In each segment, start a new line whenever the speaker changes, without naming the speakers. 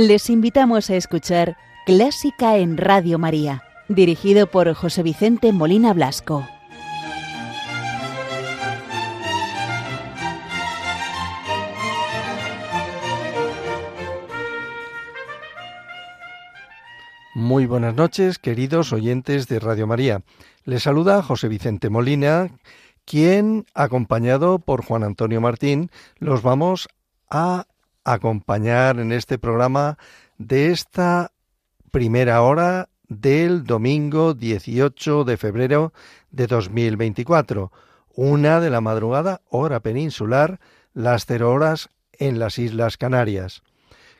Les invitamos a escuchar Clásica en Radio María, dirigido por José Vicente Molina Blasco.
Muy buenas noches, queridos oyentes de Radio María. Les saluda José Vicente Molina, quien, acompañado por Juan Antonio Martín, los vamos a acompañar en este programa de esta primera hora del domingo 18 de febrero de 2024, una de la madrugada, hora peninsular, las cero horas en las Islas Canarias.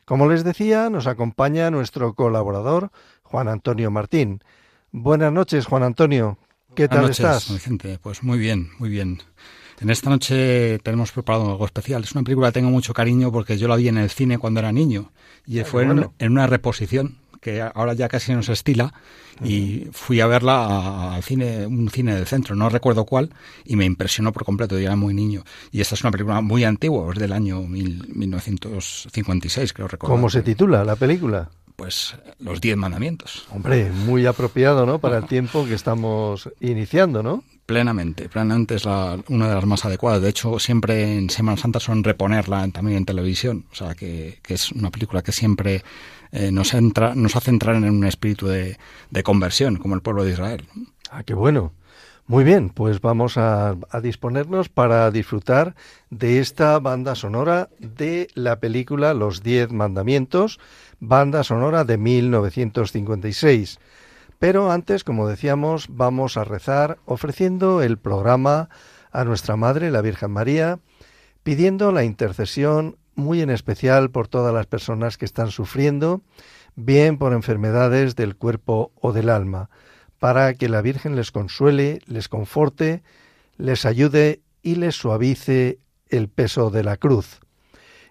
Como les decía, nos acompaña nuestro colaborador, Juan Antonio Martín. Buenas noches, Juan Antonio. ¿Qué tal estás?
Vicente. Pues muy bien, muy bien. En esta noche tenemos preparado algo especial. Es una película que tengo mucho cariño porque yo la vi en el cine cuando era niño y fue en, una reposición que ahora ya casi no se estila y fui a verla al cine, un cine del centro, no recuerdo cuál, y me impresionó por completo, yo era muy niño. Y esta es una película muy antigua, es del año 1956, creo recordar.
¿Cómo se titula la película?
pues los diez mandamientos.
Hombre, muy apropiado, ¿no? Para el tiempo que estamos iniciando, ¿no?
Plenamente, plenamente es la, una de las más adecuadas. De hecho, siempre en Semana Santa son reponerla también en televisión. O sea, que, es una película que siempre eh, nos, entra, nos hace entrar en un espíritu de, de conversión, como el pueblo de Israel.
Ah, qué bueno. Muy bien, pues vamos a, disponernos para disfrutar de esta banda sonora de la película Los Diez Mandamientos, banda sonora de 1956. Pero antes, como decíamos, vamos a rezar ofreciendo el programa a nuestra Madre, la Virgen María, pidiendo la intercesión muy en especial por todas las personas que están sufriendo, bien por enfermedades del cuerpo o del alma para que la Virgen les consuele, les conforte, les ayude y les suavice el peso de la cruz.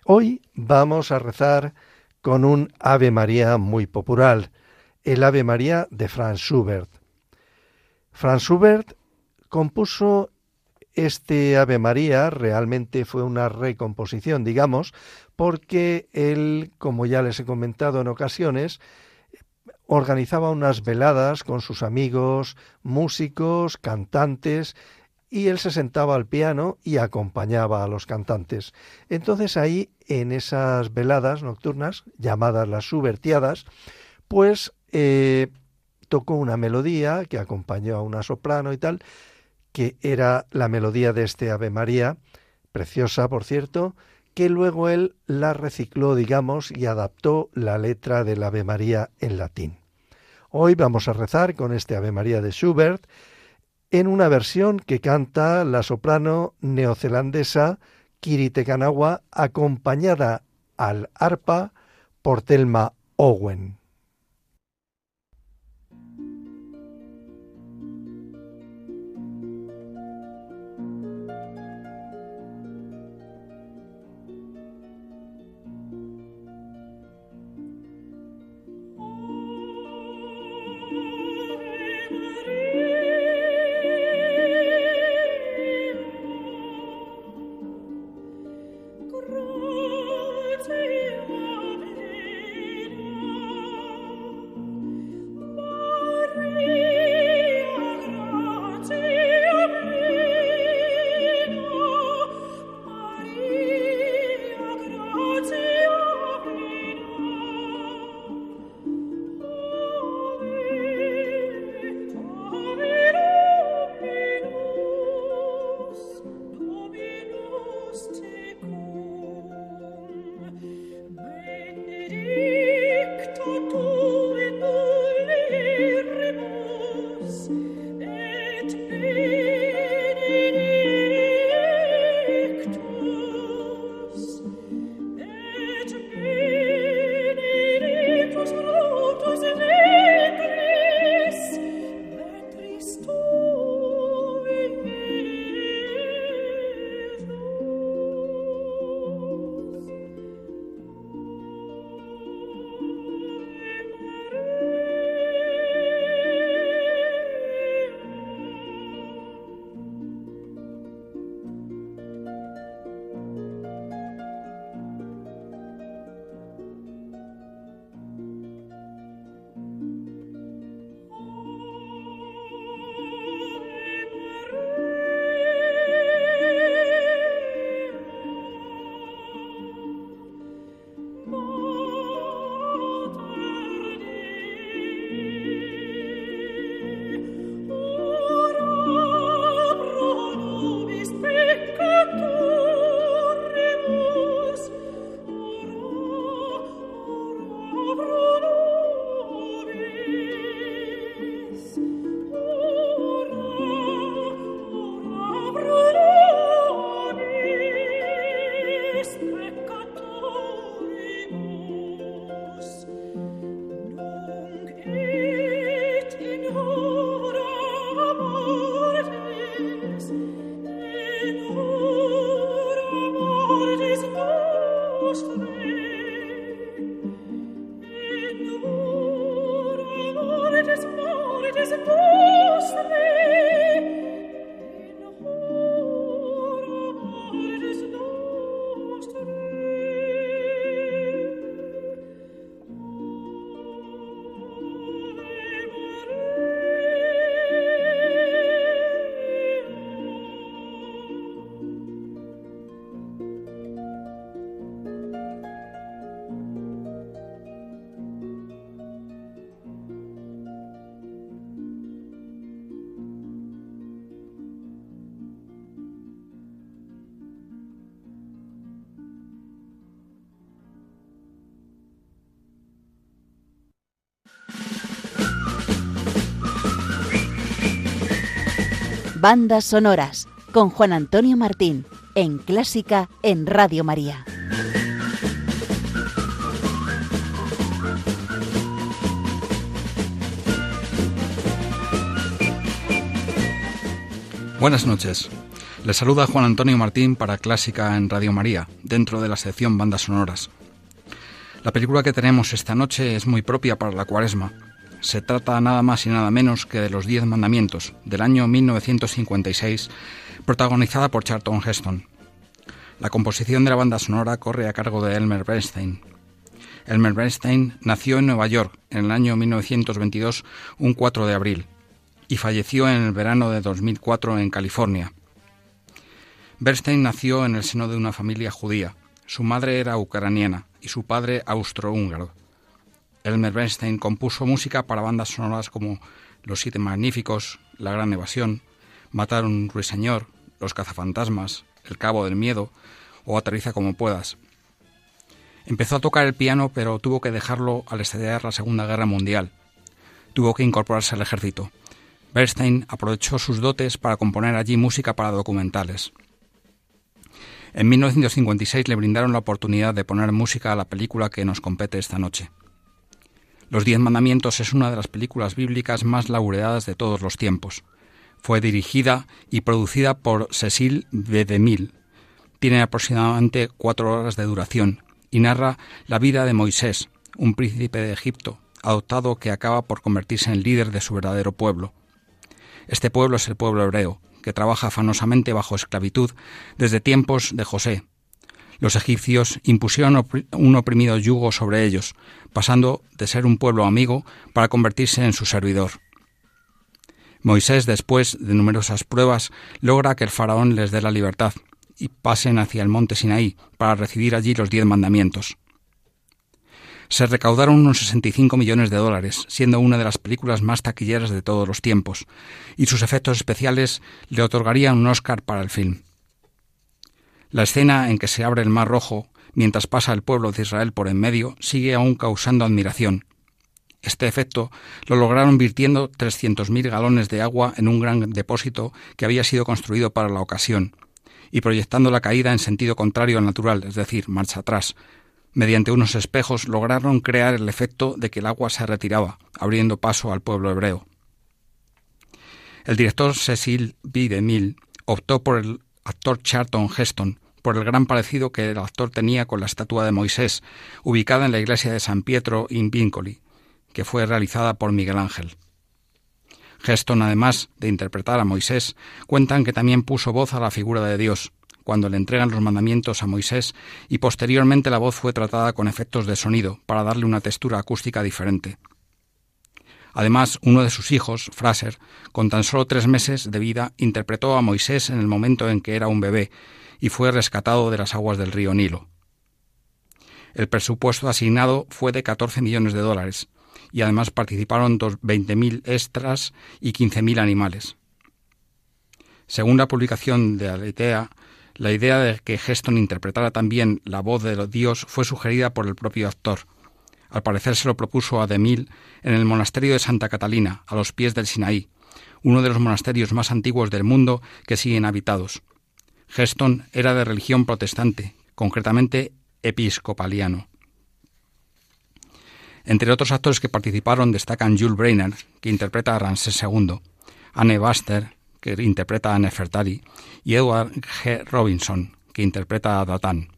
Hoy vamos a rezar con un Ave María muy popular, el Ave María de Franz Schubert. Franz Schubert compuso este Ave María, realmente fue una recomposición, digamos, porque él, como ya les he comentado en ocasiones, organizaba unas veladas con sus amigos, músicos, cantantes, y él se sentaba al piano y acompañaba a los cantantes. Entonces ahí, en esas veladas nocturnas, llamadas las subvertiadas, pues eh, tocó una melodía que acompañó a una soprano y tal, que era la melodía de este Ave María, preciosa, por cierto, que luego él la recicló, digamos, y adaptó la letra del Ave María en latín. Hoy vamos a rezar con este Ave María de Schubert en una versión que canta la soprano neozelandesa Kirite Kanawa acompañada al arpa por Thelma Owen. cantori.
Bandas sonoras con Juan Antonio Martín en Clásica en Radio María.
Buenas noches. Les saluda Juan Antonio Martín para Clásica en Radio María, dentro de la sección Bandas Sonoras. La película que tenemos esta noche es muy propia para la cuaresma, se trata nada más y nada menos que de Los Diez Mandamientos, del año 1956, protagonizada por Charlton Heston. La composición de la banda sonora corre a cargo de Elmer Bernstein. Elmer Bernstein nació en Nueva York en el año 1922, un 4 de abril, y falleció en el verano de 2004 en California. Bernstein nació en el seno de una familia judía. Su madre era ucraniana y su padre austrohúngaro. Elmer Bernstein compuso música para bandas sonoras como Los Siete Magníficos, La Gran Evasión, Matar un Ruiseñor, Los Cazafantasmas, El Cabo del Miedo o Aterriza como puedas. Empezó a tocar el piano, pero tuvo que dejarlo al estallar la Segunda Guerra Mundial. Tuvo que incorporarse al ejército. Bernstein aprovechó sus dotes para componer allí música para documentales. En 1956 le brindaron la oportunidad de poner música a la película que nos compete esta noche. Los Diez Mandamientos es una de las películas bíblicas más laureadas de todos los tiempos. Fue dirigida y producida por Cecil B. DeMille. Tiene aproximadamente cuatro horas de duración y narra la vida de Moisés, un príncipe de Egipto, adoptado que acaba por convertirse en líder de su verdadero pueblo. Este pueblo es el pueblo hebreo, que trabaja afanosamente bajo esclavitud desde tiempos de José, los egipcios impusieron un oprimido yugo sobre ellos, pasando de ser un pueblo amigo para convertirse en su servidor. Moisés, después de numerosas pruebas, logra que el faraón les dé la libertad y pasen hacia el monte Sinaí para recibir allí los diez mandamientos. Se recaudaron unos 65 millones de dólares, siendo una de las películas más taquilleras de todos los tiempos, y sus efectos especiales le otorgarían un Oscar para el film. La escena en que se abre el Mar Rojo mientras pasa el pueblo de Israel por en medio sigue aún causando admiración. Este efecto lo lograron virtiendo 300.000 galones de agua en un gran depósito que había sido construido para la ocasión, y proyectando la caída en sentido contrario al natural, es decir, marcha atrás. Mediante unos espejos lograron crear el efecto de que el agua se retiraba, abriendo paso al pueblo hebreo. El director Cecil B. DeMille optó por el actor Charlton Heston, por el gran parecido que el actor tenía con la estatua de Moisés, ubicada en la iglesia de San Pietro in Vincoli, que fue realizada por Miguel Ángel. Heston, además de interpretar a Moisés, cuentan que también puso voz a la figura de Dios, cuando le entregan los mandamientos a Moisés, y posteriormente la voz fue tratada con efectos de sonido, para darle una textura acústica diferente. Además, uno de sus hijos, Fraser, con tan solo tres meses de vida, interpretó a Moisés en el momento en que era un bebé y fue rescatado de las aguas del río Nilo. El presupuesto asignado fue de 14 millones de dólares y además participaron 20.000 extras y 15.000 animales. Según la publicación de Aletea, la idea de que Heston interpretara también la voz de Dios fue sugerida por el propio actor, al parecer se lo propuso a Demil en el monasterio de Santa Catalina, a los pies del Sinaí, uno de los monasterios más antiguos del mundo que siguen habitados. Geston era de religión protestante, concretamente episcopaliano. Entre otros actores que participaron destacan Jules Brainerd, que interpreta a Ramsés II, Anne Buster, que interpreta a Nefertari, y Edward G. Robinson, que interpreta a Datán.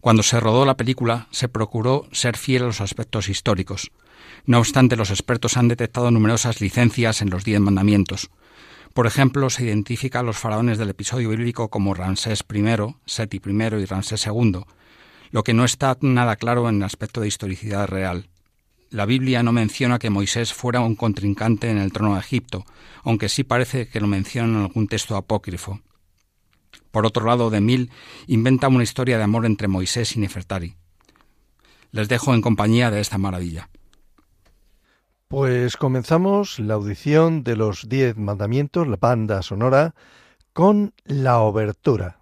Cuando se rodó la película, se procuró ser fiel a los aspectos históricos. No obstante, los expertos han detectado numerosas licencias en los Diez Mandamientos. Por ejemplo, se identifica a los faraones del episodio bíblico como Ramsés I, Seti I y Ramsés II, lo que no está nada claro en el aspecto de historicidad real. La Biblia no menciona que Moisés fuera un contrincante en el trono de Egipto, aunque sí parece que lo menciona en algún texto apócrifo. Por otro lado, Demil inventa una historia de amor entre Moisés y Nefertari. Les dejo en compañía de esta maravilla.
Pues comenzamos la audición de los diez mandamientos, la banda sonora, con la obertura.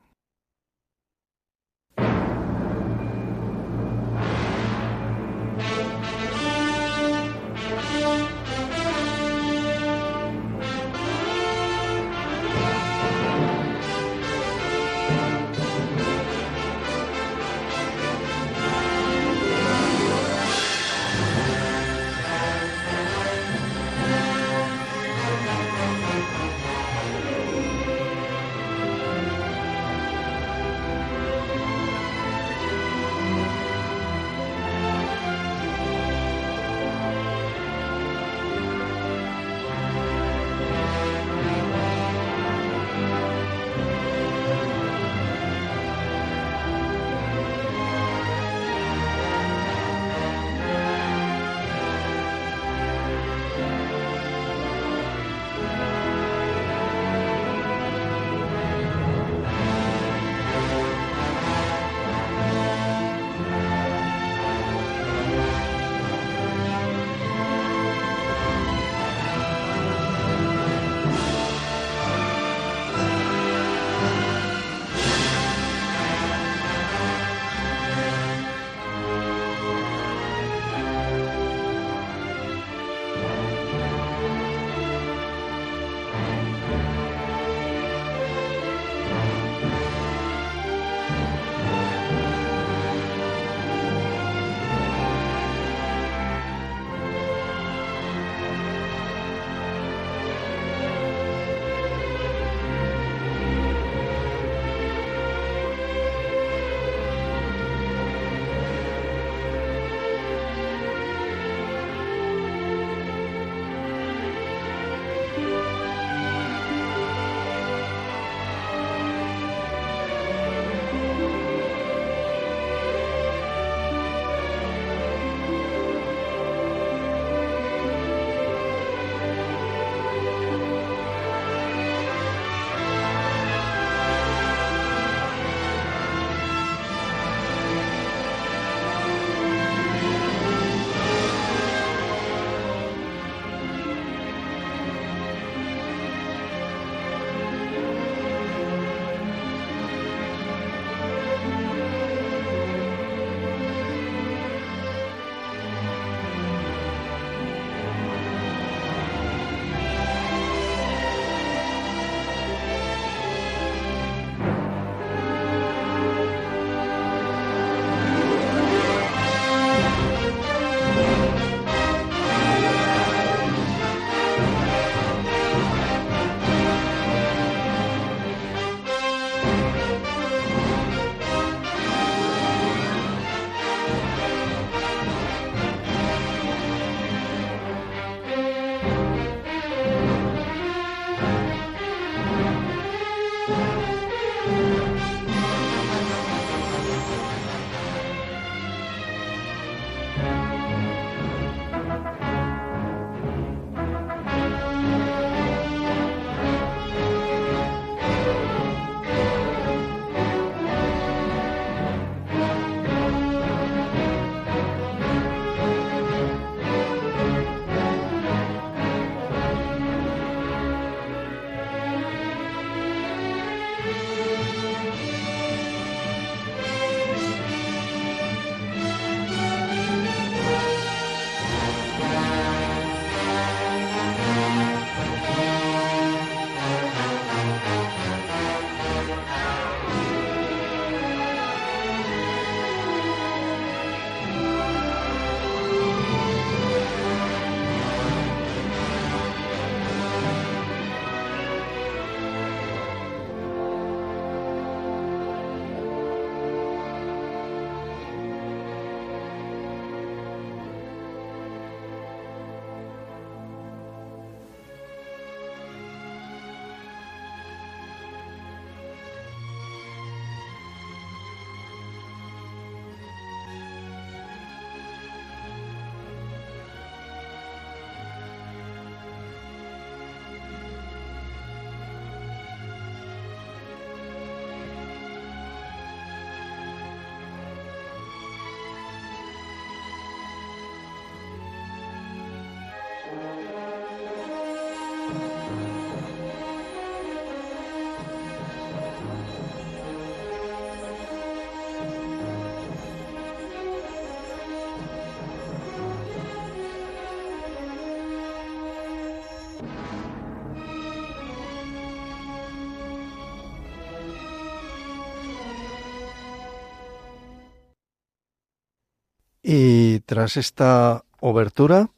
Tras esta obertura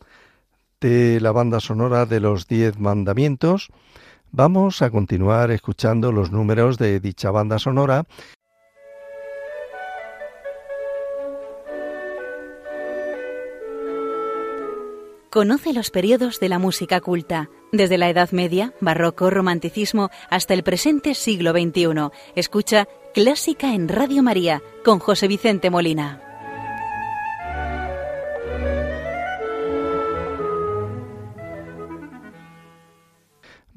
de la banda sonora de los Diez Mandamientos, vamos a continuar escuchando los números de dicha banda sonora
Conoce los periodos de la música culta, desde la Edad Media, Barroco, Romanticismo, hasta el presente siglo XXI. Escucha Clásica en Radio María con José Vicente Molina.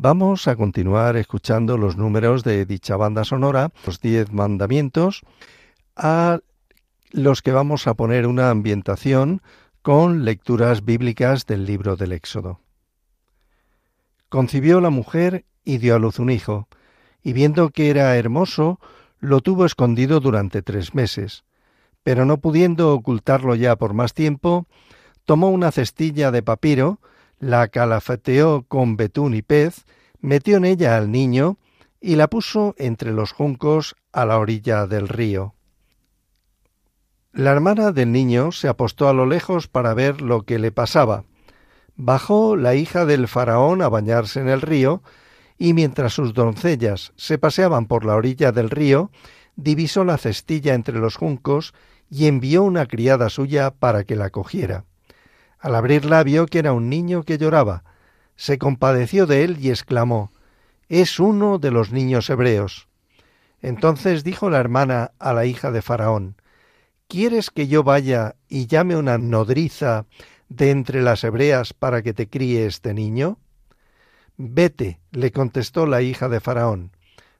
Vamos a continuar escuchando los números de dicha banda sonora, los diez mandamientos, a los que vamos a poner una ambientación con lecturas bíblicas del libro del Éxodo. Concibió la mujer y dio a luz un hijo, y viendo que era hermoso, lo tuvo escondido durante tres meses. Pero no pudiendo ocultarlo ya por más tiempo, tomó una cestilla de papiro, la calafeteó con betún y pez, metió en ella al niño y la puso entre los juncos a la orilla del río. La hermana del niño se apostó a lo lejos para ver lo que le pasaba. Bajó la hija del faraón a bañarse en el río, y mientras sus doncellas se paseaban por la orilla del río, divisó la cestilla entre los juncos y envió una criada suya para que la cogiera. Al abrirla vio que era un niño que lloraba. Se compadeció de él y exclamó Es uno de los niños hebreos. Entonces dijo la hermana a la hija de Faraón ¿Quieres que yo vaya y llame una nodriza de entre las hebreas para que te críe este niño? Vete, le contestó la hija de Faraón.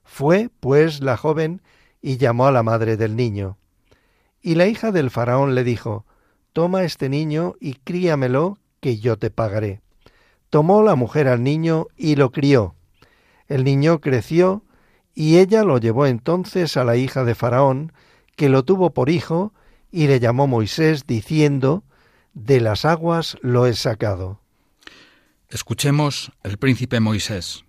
Fue, pues, la joven y llamó a la madre del niño. Y la hija del Faraón le dijo, Toma este niño y críamelo, que yo te pagaré. Tomó la mujer al niño y lo crió. El niño creció, y ella lo llevó entonces a la hija de Faraón, que lo tuvo por hijo, y le llamó Moisés diciendo, De las aguas lo he sacado.
Escuchemos el príncipe Moisés.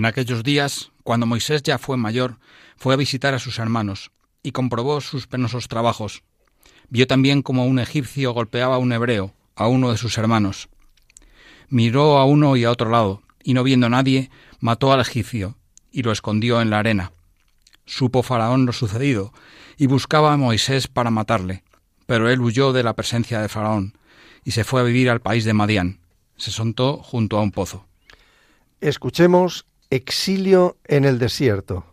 En aquellos días, cuando Moisés ya fue mayor, fue a visitar a sus hermanos y comprobó sus penosos trabajos. Vio también como un egipcio golpeaba a un hebreo, a uno de sus hermanos. Miró a uno y a otro lado, y no viendo a nadie, mató al egipcio y lo escondió en la arena. Supo Faraón lo sucedido, y buscaba a Moisés para matarle, pero él huyó de la presencia de Faraón, y se fue a vivir al país de Madián. Se sontó junto a un pozo.
Escuchemos Exilio en el desierto.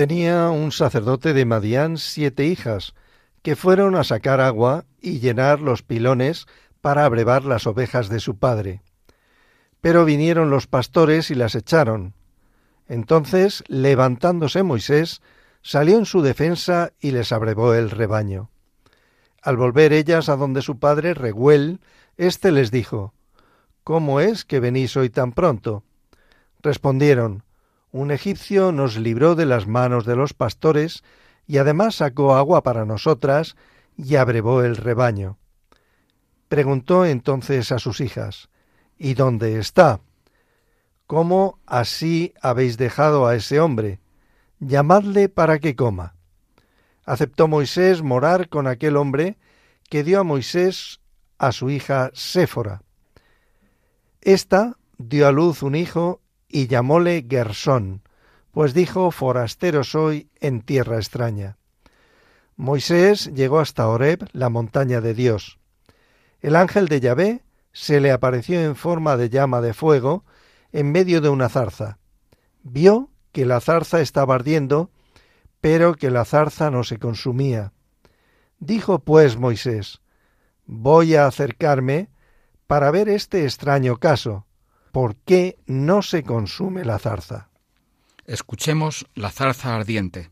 Tenía un sacerdote de Madián siete hijas, que fueron a sacar agua y llenar los pilones para abrevar las ovejas de su padre. Pero vinieron los pastores y las echaron. Entonces, levantándose Moisés, salió en su defensa y les abrevó el rebaño. Al volver ellas a donde su padre, Reguel, éste les dijo, ¿Cómo es que venís hoy tan pronto? Respondieron, un egipcio nos libró de las manos de los pastores y además sacó agua para nosotras y abrevó el rebaño. Preguntó entonces a sus hijas, ¿Y dónde está? ¿Cómo así habéis dejado a ese hombre? Llamadle para que coma. Aceptó Moisés morar con aquel hombre que dio a Moisés a su hija Séfora. Esta dio a luz un hijo y llamóle Gersón, pues dijo, forastero soy en tierra extraña. Moisés llegó hasta Horeb, la montaña de Dios. El ángel de Yahvé se le apareció en forma de llama de fuego en medio de una zarza. Vio que la zarza estaba ardiendo, pero que la zarza no se consumía. Dijo pues Moisés, Voy a acercarme para ver este extraño caso. ¿Por qué no se consume la zarza?
Escuchemos la zarza ardiente.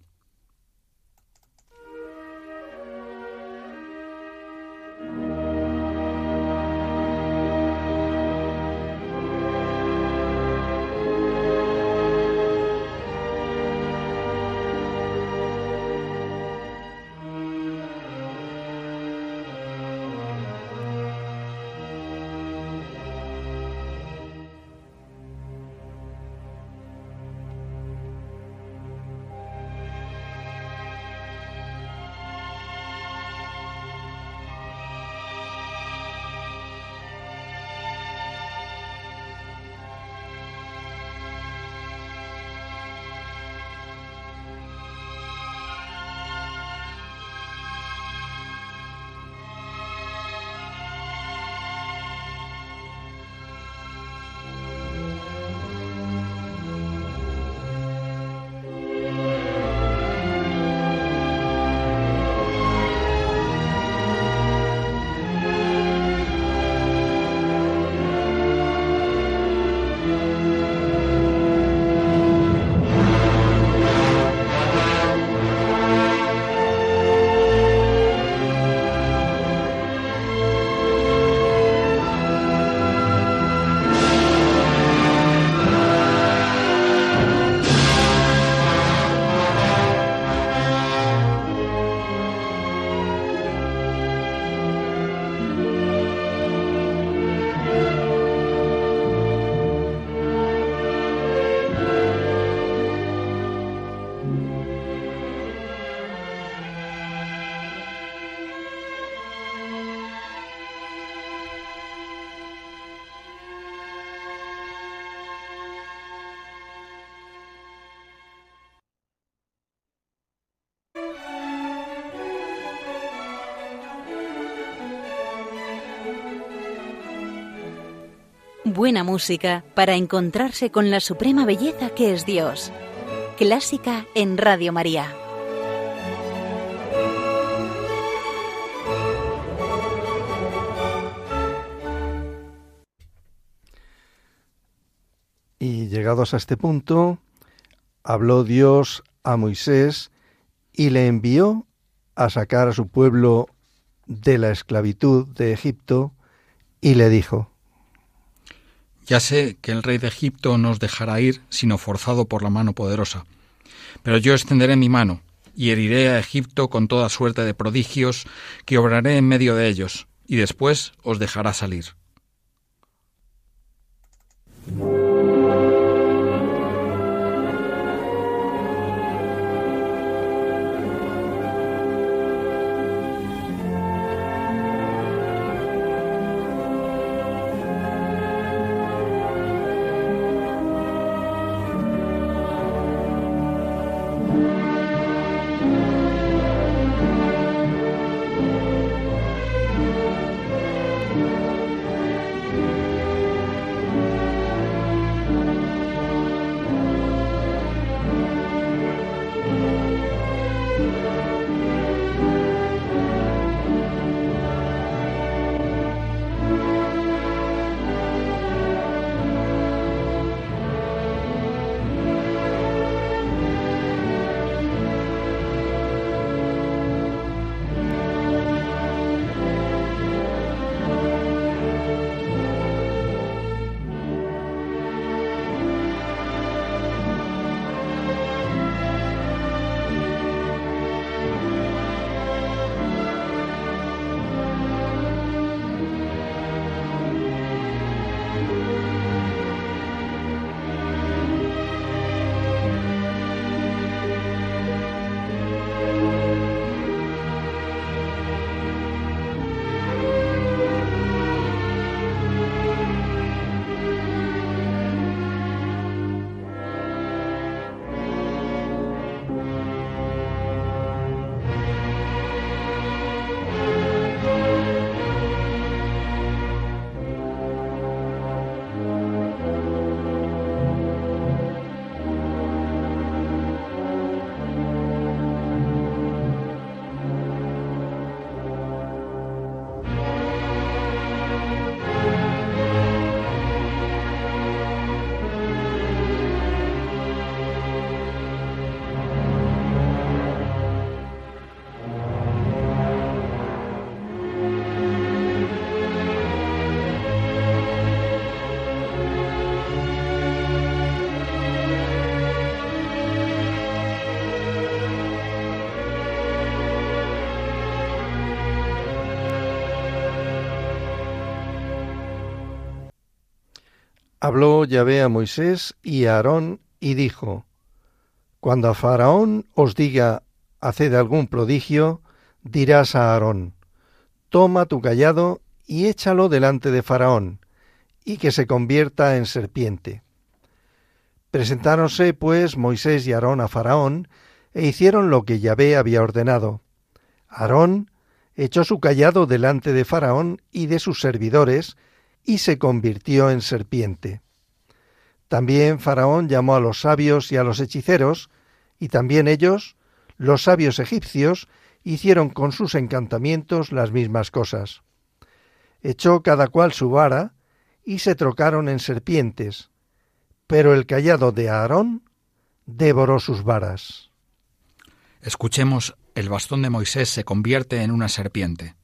Buena música para encontrarse con la suprema belleza que es Dios. Clásica en Radio María.
Y llegados a este punto, habló Dios a Moisés y le envió a sacar a su pueblo de la esclavitud de Egipto y le dijo,
ya sé que el rey de Egipto no os dejará ir sino forzado por la mano poderosa. Pero yo extenderé mi mano y heriré a Egipto con toda suerte de prodigios que obraré en medio de ellos, y después os dejará salir.
Habló Yahvé a Moisés y a Aarón y dijo, Cuando a Faraón os diga, haced algún prodigio, dirás a Aarón, Toma tu callado y échalo delante de Faraón, y que se convierta en serpiente. Presentáronse, pues, Moisés y Aarón a Faraón, e hicieron lo que Yahvé había ordenado. Aarón echó su callado delante de Faraón y de sus servidores, y se convirtió en serpiente. También Faraón llamó a los sabios y a los hechiceros, y también ellos, los sabios egipcios, hicieron con sus encantamientos las mismas cosas. Echó cada cual su vara, y se trocaron en serpientes, pero el callado de Aarón devoró sus varas.
Escuchemos, el bastón de Moisés se convierte en una serpiente.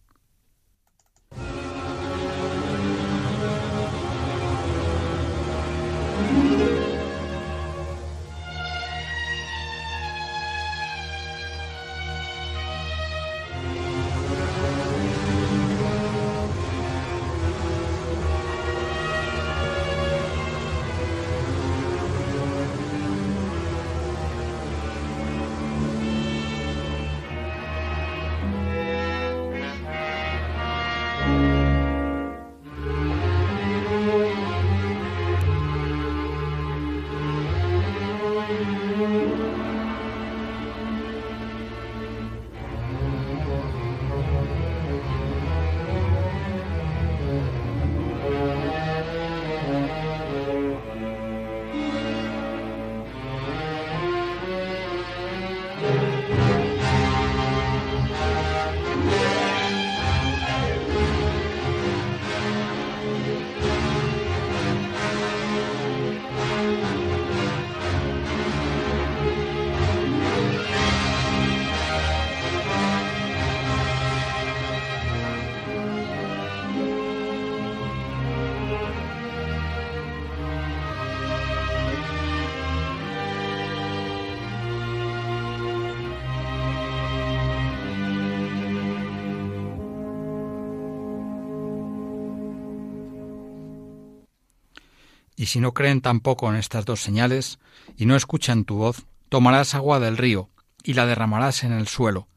Y si no creen tampoco en estas dos señales, y no escuchan tu voz, tomarás agua del río, y la derramarás en el suelo,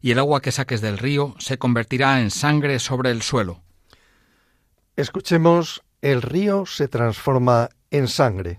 y el agua que saques del río se convertirá en sangre sobre el suelo.
Escuchemos, el río se transforma en sangre.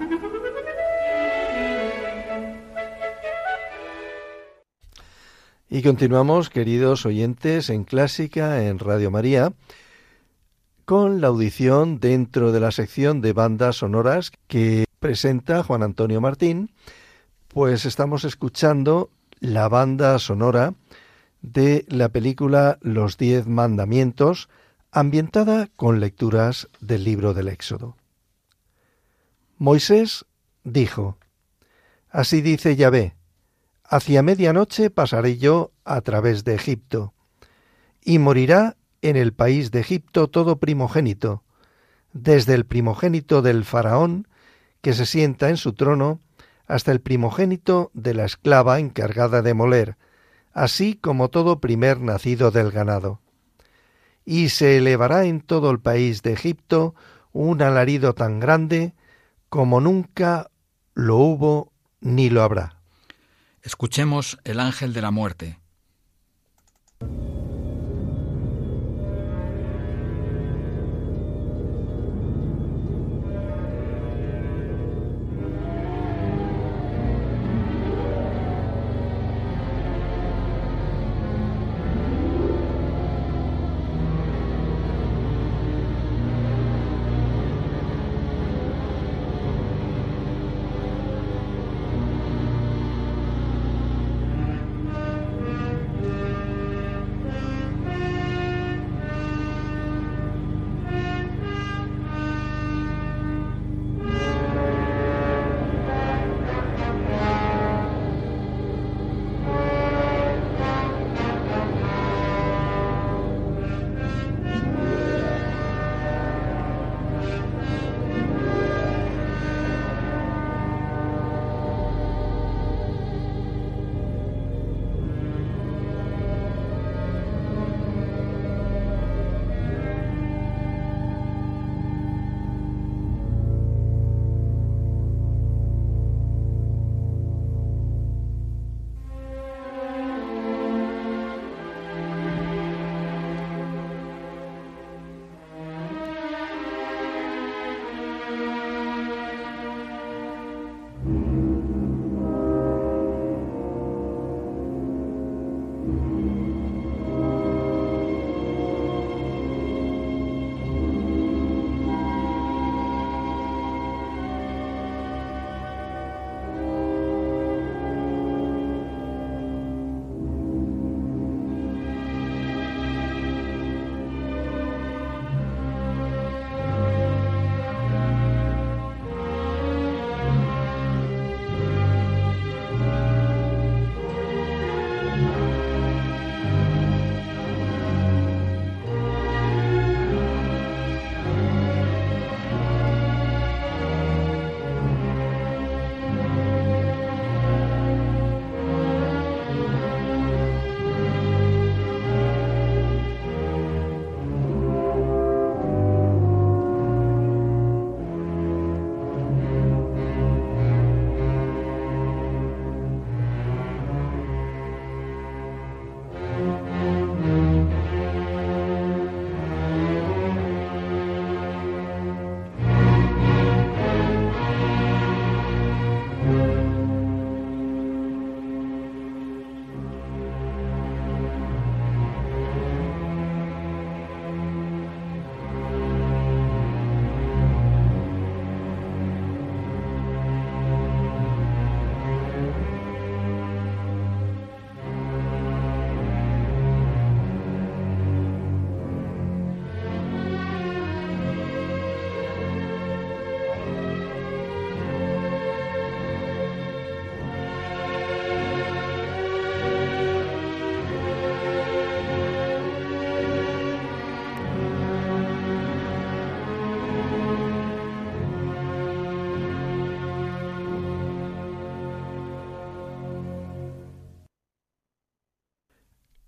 Y continuamos, queridos oyentes, en Clásica, en Radio María, con la audición dentro de la sección de bandas sonoras que presenta Juan Antonio Martín, pues estamos escuchando la banda sonora de la película Los Diez Mandamientos, ambientada con lecturas del libro del Éxodo. Moisés dijo, Así dice Yahvé, hacia medianoche pasaré yo a través de Egipto, y morirá en el país de Egipto todo primogénito, desde el primogénito del faraón, que se sienta en su trono, hasta el primogénito de la esclava encargada de moler, así como todo primer nacido del ganado. Y se elevará en todo el país de Egipto un alarido tan grande como nunca lo hubo ni lo habrá.
Escuchemos el ángel de la muerte.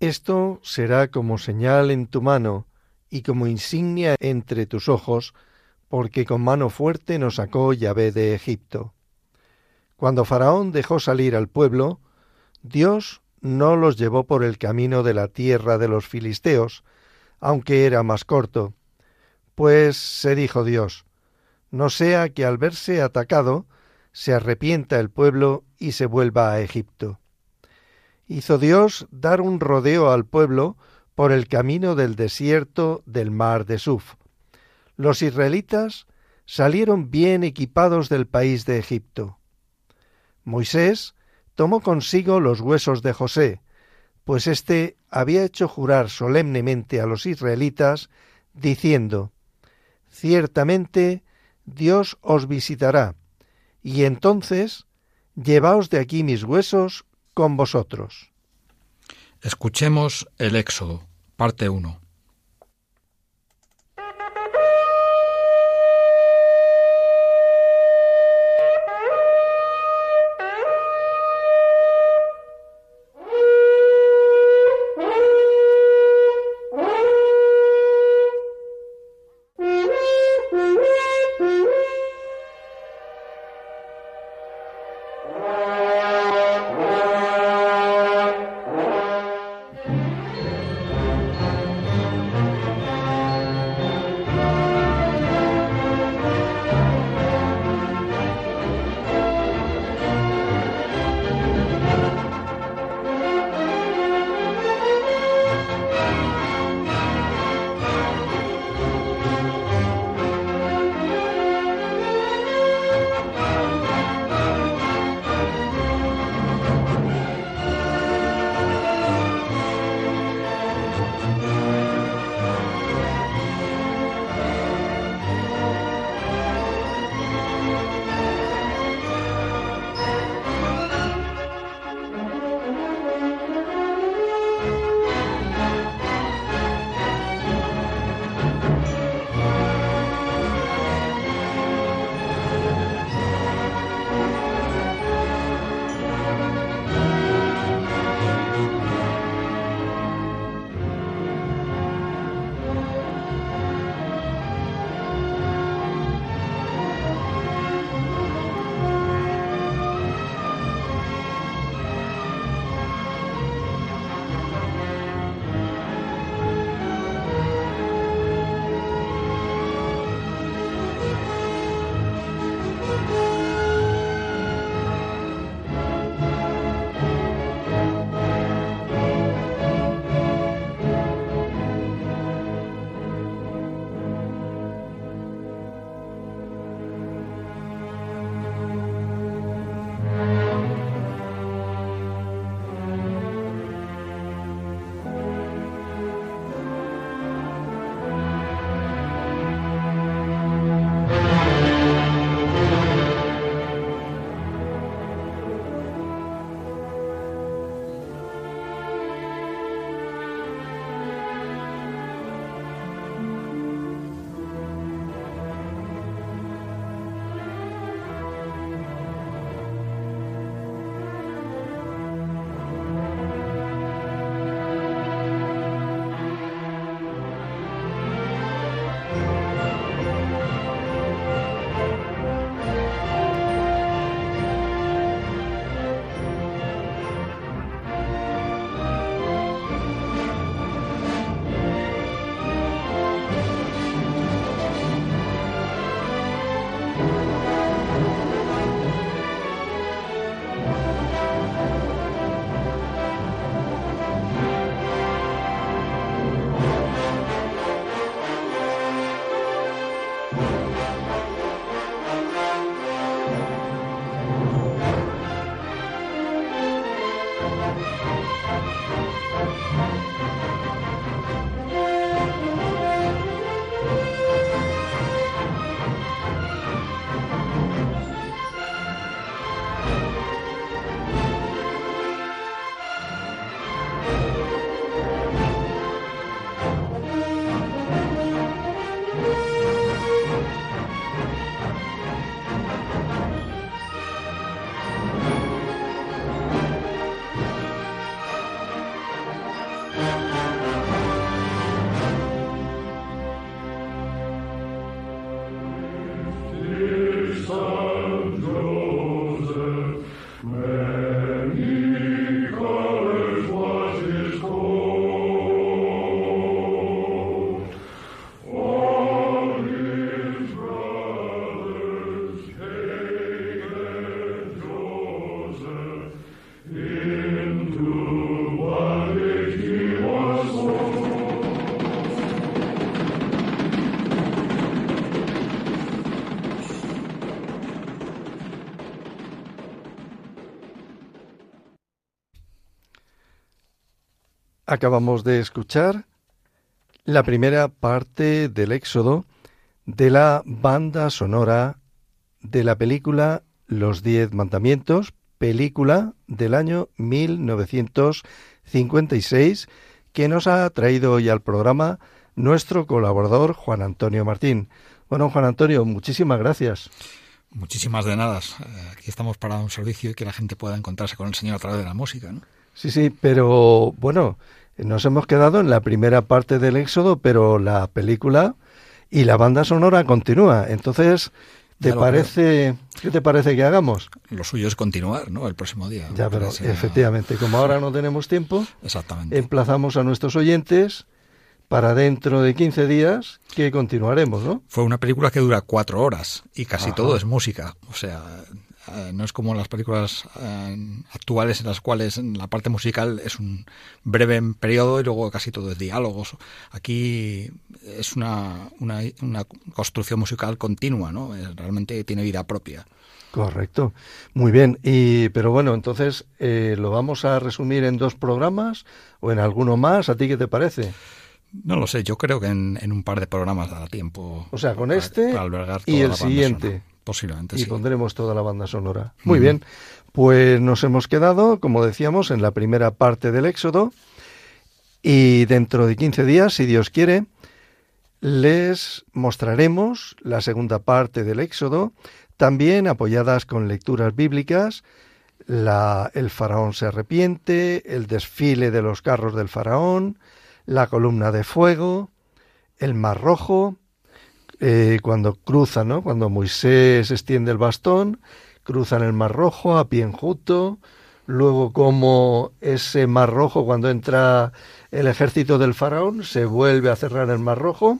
Esto será como señal en tu mano y como insignia entre tus ojos, porque con mano fuerte nos sacó Yahvé de Egipto. Cuando Faraón dejó salir al pueblo, Dios no los llevó por el camino de la tierra de los filisteos, aunque era más corto, pues se dijo Dios, no sea que al verse atacado se arrepienta el pueblo y se vuelva a Egipto hizo Dios dar un rodeo al pueblo por el camino del desierto del mar de Suf. Los israelitas salieron bien equipados del país de Egipto. Moisés tomó consigo los huesos de José, pues éste había hecho jurar solemnemente a los israelitas, diciendo, Ciertamente Dios os visitará, y entonces llevaos de aquí mis huesos con vosotros.
Escuchemos el Éxodo, parte 1.
Acabamos de escuchar la primera parte del Éxodo de la banda sonora de la película Los Diez Mandamientos, película del año 1956 que nos ha traído hoy al programa nuestro colaborador Juan Antonio Martín. Bueno, Juan Antonio, muchísimas gracias.
Muchísimas de nada. Aquí estamos para un servicio y que la gente pueda encontrarse con el Señor a través de la música, ¿no?
Sí, sí, pero bueno, nos hemos quedado en la primera parte del Éxodo, pero la película y la banda sonora continúa. Entonces, ¿te parece qué te parece que hagamos?
Lo suyo es continuar, ¿no? El próximo día.
Ya, pero efectivamente, como ahora no tenemos tiempo,
Exactamente.
emplazamos a nuestros oyentes para dentro de 15 días que continuaremos, ¿no?
Fue una película que dura cuatro horas y casi todo es música. O sea, eh, no es como las películas eh, actuales en las cuales la parte musical es un breve periodo y luego casi todo es diálogos. Aquí es una, una, una construcción musical continua, ¿no? realmente tiene vida propia.
Correcto. Muy bien. Y, pero bueno, entonces, eh, ¿lo vamos a resumir en dos programas o en alguno más? ¿A ti qué te parece?
No lo sé, yo creo que en, un par de programas dará tiempo.
O sea, con este y el siguiente.
Posiblemente,
y pondremos toda la banda sonora. Muy bien, pues nos hemos quedado, como decíamos, en la primera parte del Éxodo. Y dentro de 15 días, si Dios quiere, les mostraremos la segunda parte del Éxodo, también apoyadas con lecturas bíblicas, la, el faraón se arrepiente, el desfile de los carros del faraón, la columna de fuego, el mar rojo, eh, cuando cruzan, ¿no? Cuando Moisés extiende el bastón, cruzan el Mar Rojo a pie enjuto, luego como ese Mar Rojo, cuando entra el ejército del faraón, se vuelve a cerrar el Mar Rojo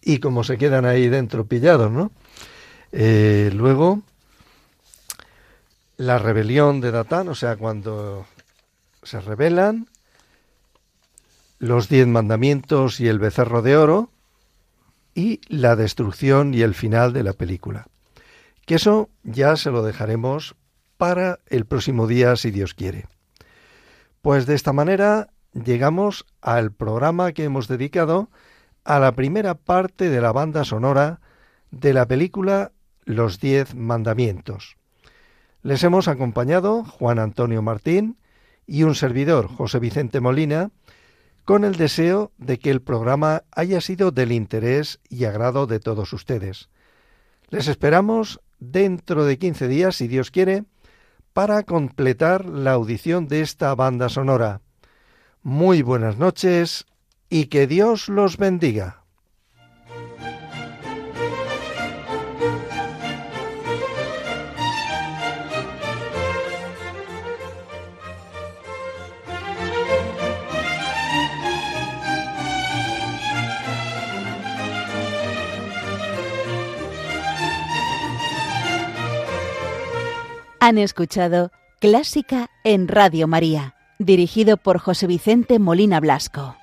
y como se quedan ahí dentro pillados, ¿no? Eh, luego, la rebelión de Datán, o sea, cuando se rebelan, los diez mandamientos y el becerro de oro, y la destrucción y el final de la película. Que eso ya se lo dejaremos para el próximo día, si Dios quiere. Pues de esta manera llegamos al programa que hemos dedicado a la primera parte de la banda sonora de la película Los Diez Mandamientos. Les hemos acompañado Juan Antonio Martín y un servidor, José Vicente Molina, con el deseo de que el programa haya sido del interés y agrado de todos ustedes. Les esperamos dentro de 15 días, si Dios quiere, para completar la audición de esta banda sonora. Muy buenas noches y que Dios los bendiga.
Han escuchado Clásica en Radio María, dirigido por José Vicente Molina Blasco.